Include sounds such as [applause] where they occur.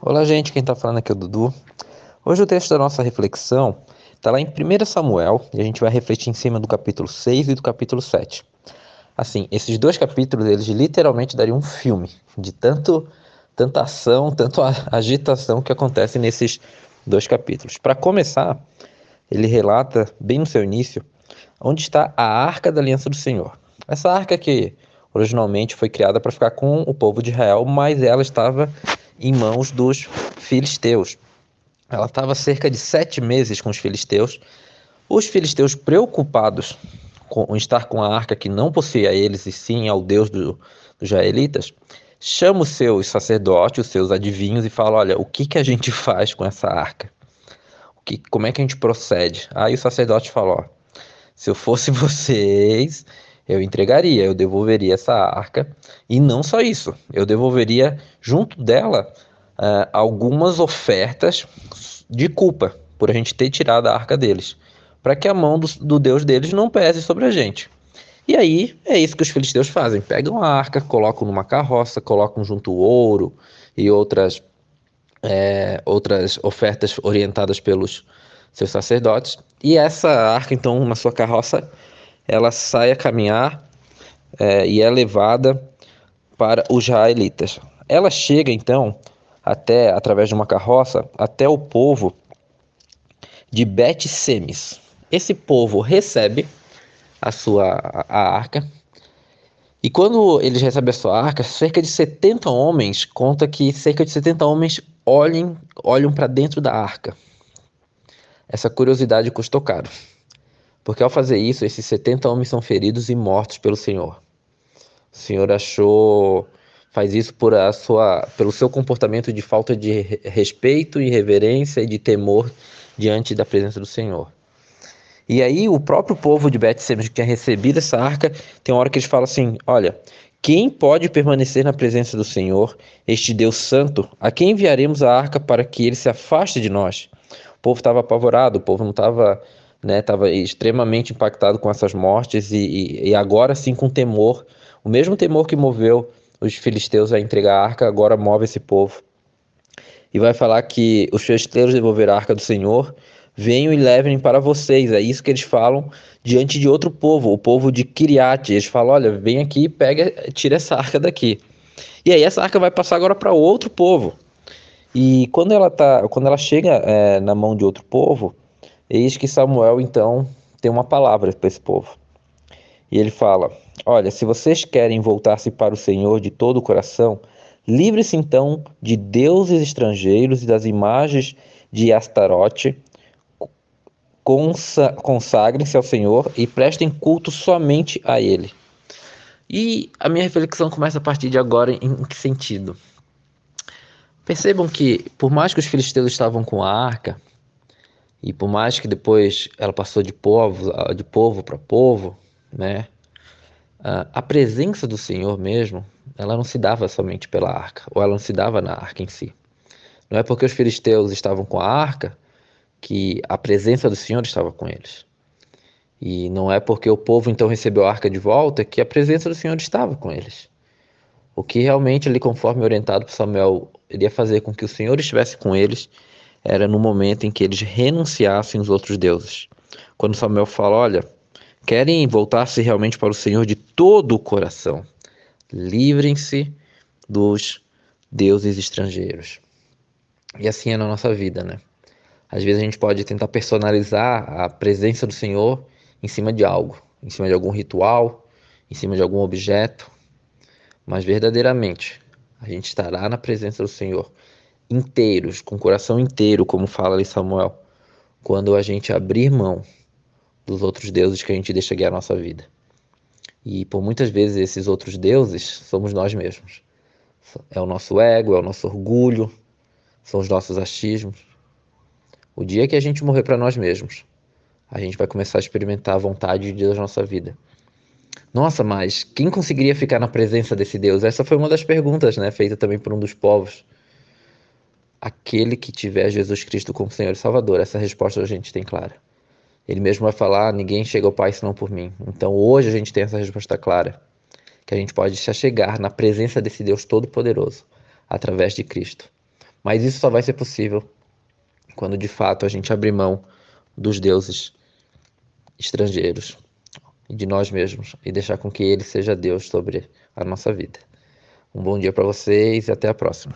Olá, gente, quem está falando aqui é o Dudu. Hoje o texto da nossa reflexão está lá em 1 Samuel e a gente vai refletir em cima do capítulo 6 e do capítulo 7. Assim, esses dois capítulos, eles literalmente dariam um filme de tanto, tanta ação, tanto agitação que acontece nesses dois capítulos. Para começar, ele relata, bem no seu início, onde está a Arca da Aliança do Senhor. Essa arca que originalmente foi criada para ficar com o povo de Israel, mas ela estava em mãos dos filisteus. Ela estava cerca de sete meses com os filisteus. Os filisteus, preocupados com estar com a arca que não possuía eles e sim ao Deus do, dos israelitas, chamam os seus sacerdotes, os seus adivinhos e falam: Olha, o que, que a gente [laughs] faz com essa arca? O que, como é que a gente procede? Aí o sacerdote falou: ó, Se eu fosse [laughs] vocês, eu entregaria, eu devolveria essa arca. E não só isso, eu devolveria junto dela uh, algumas ofertas de culpa por a gente ter tirado a arca deles, para que a mão do, do Deus deles não pese sobre a gente. E aí é isso que os filisteus fazem: pegam a arca, colocam numa carroça, colocam junto ouro e outras, é, outras ofertas orientadas pelos seus sacerdotes. E essa arca, então, na sua carroça, ela sai a caminhar é, e é levada para os israelitas. Ela chega então até através de uma carroça até o povo de Bet-Semes. Esse povo recebe a sua a arca e quando eles recebem a sua arca, cerca de 70 homens, conta que cerca de 70 homens olhem, olham para dentro da arca. Essa curiosidade custou caro. Porque ao fazer isso, esses 70 homens são feridos e mortos pelo Senhor. O Senhor achou faz isso por a sua, pelo seu comportamento de falta de respeito e reverência e de temor diante da presença do Senhor. E aí o próprio povo de Bet-Semes que tinha recebido essa arca, tem uma hora que eles falam assim, olha, quem pode permanecer na presença do Senhor, este Deus santo, a quem enviaremos a arca para que ele se afaste de nós? O povo estava apavorado, o povo não estava né, estava extremamente impactado com essas mortes e, e, e, agora sim com temor, o mesmo temor que moveu os filisteus a entregar a arca, agora move esse povo. E vai falar que os filisteus devolveram a arca do Senhor, venham e levem para vocês. É isso que eles falam diante de outro povo, o povo de Kiriat. Eles falam: olha, vem aqui, pega, tira essa arca daqui. E aí essa arca vai passar agora para outro povo. E quando ela tá, quando ela chega é, na mão de outro povo, Eis que Samuel então tem uma palavra para esse povo. E ele fala: Olha, se vocês querem voltar-se para o Senhor de todo o coração, livre-se então de deuses estrangeiros e das imagens de Astarote. Consagrem-se ao Senhor e prestem culto somente a Ele. E a minha reflexão começa a partir de agora em que sentido? Percebam que, por mais que os filisteus estavam com a arca, e por mais que depois ela passou de povo, de povo para povo, né? A presença do Senhor mesmo, ela não se dava somente pela arca, ou ela não se dava na arca em si. Não é porque os filisteus estavam com a arca que a presença do Senhor estava com eles. E não é porque o povo então recebeu a arca de volta que a presença do Senhor estava com eles. O que realmente ali, conforme orientado por Samuel, iria fazer com que o Senhor estivesse com eles era no momento em que eles renunciassem os outros deuses. Quando Samuel fala: Olha, querem voltar-se realmente para o Senhor de todo o coração, livrem-se dos deuses estrangeiros. E assim é na nossa vida, né? Às vezes a gente pode tentar personalizar a presença do Senhor em cima de algo, em cima de algum ritual, em cima de algum objeto, mas verdadeiramente a gente estará na presença do Senhor inteiros, com o coração inteiro, como fala ali Samuel, quando a gente abrir mão dos outros deuses que a gente deixa guiar a nossa vida. E por muitas vezes esses outros deuses somos nós mesmos. É o nosso ego, é o nosso orgulho, são os nossos achismos. O dia que a gente morrer para nós mesmos, a gente vai começar a experimentar a vontade de Deus na nossa vida. Nossa, mas quem conseguiria ficar na presença desse Deus? Essa foi uma das perguntas, né, feita também por um dos povos aquele que tiver Jesus Cristo como Senhor e Salvador. Essa resposta a gente tem clara. Ele mesmo vai falar: ninguém chega ao Pai senão por mim. Então hoje a gente tem essa resposta clara, que a gente pode se chegar na presença desse Deus Todo-Poderoso através de Cristo. Mas isso só vai ser possível quando de fato a gente abrir mão dos deuses estrangeiros e de nós mesmos e deixar com que ele seja Deus sobre a nossa vida. Um bom dia para vocês e até a próxima.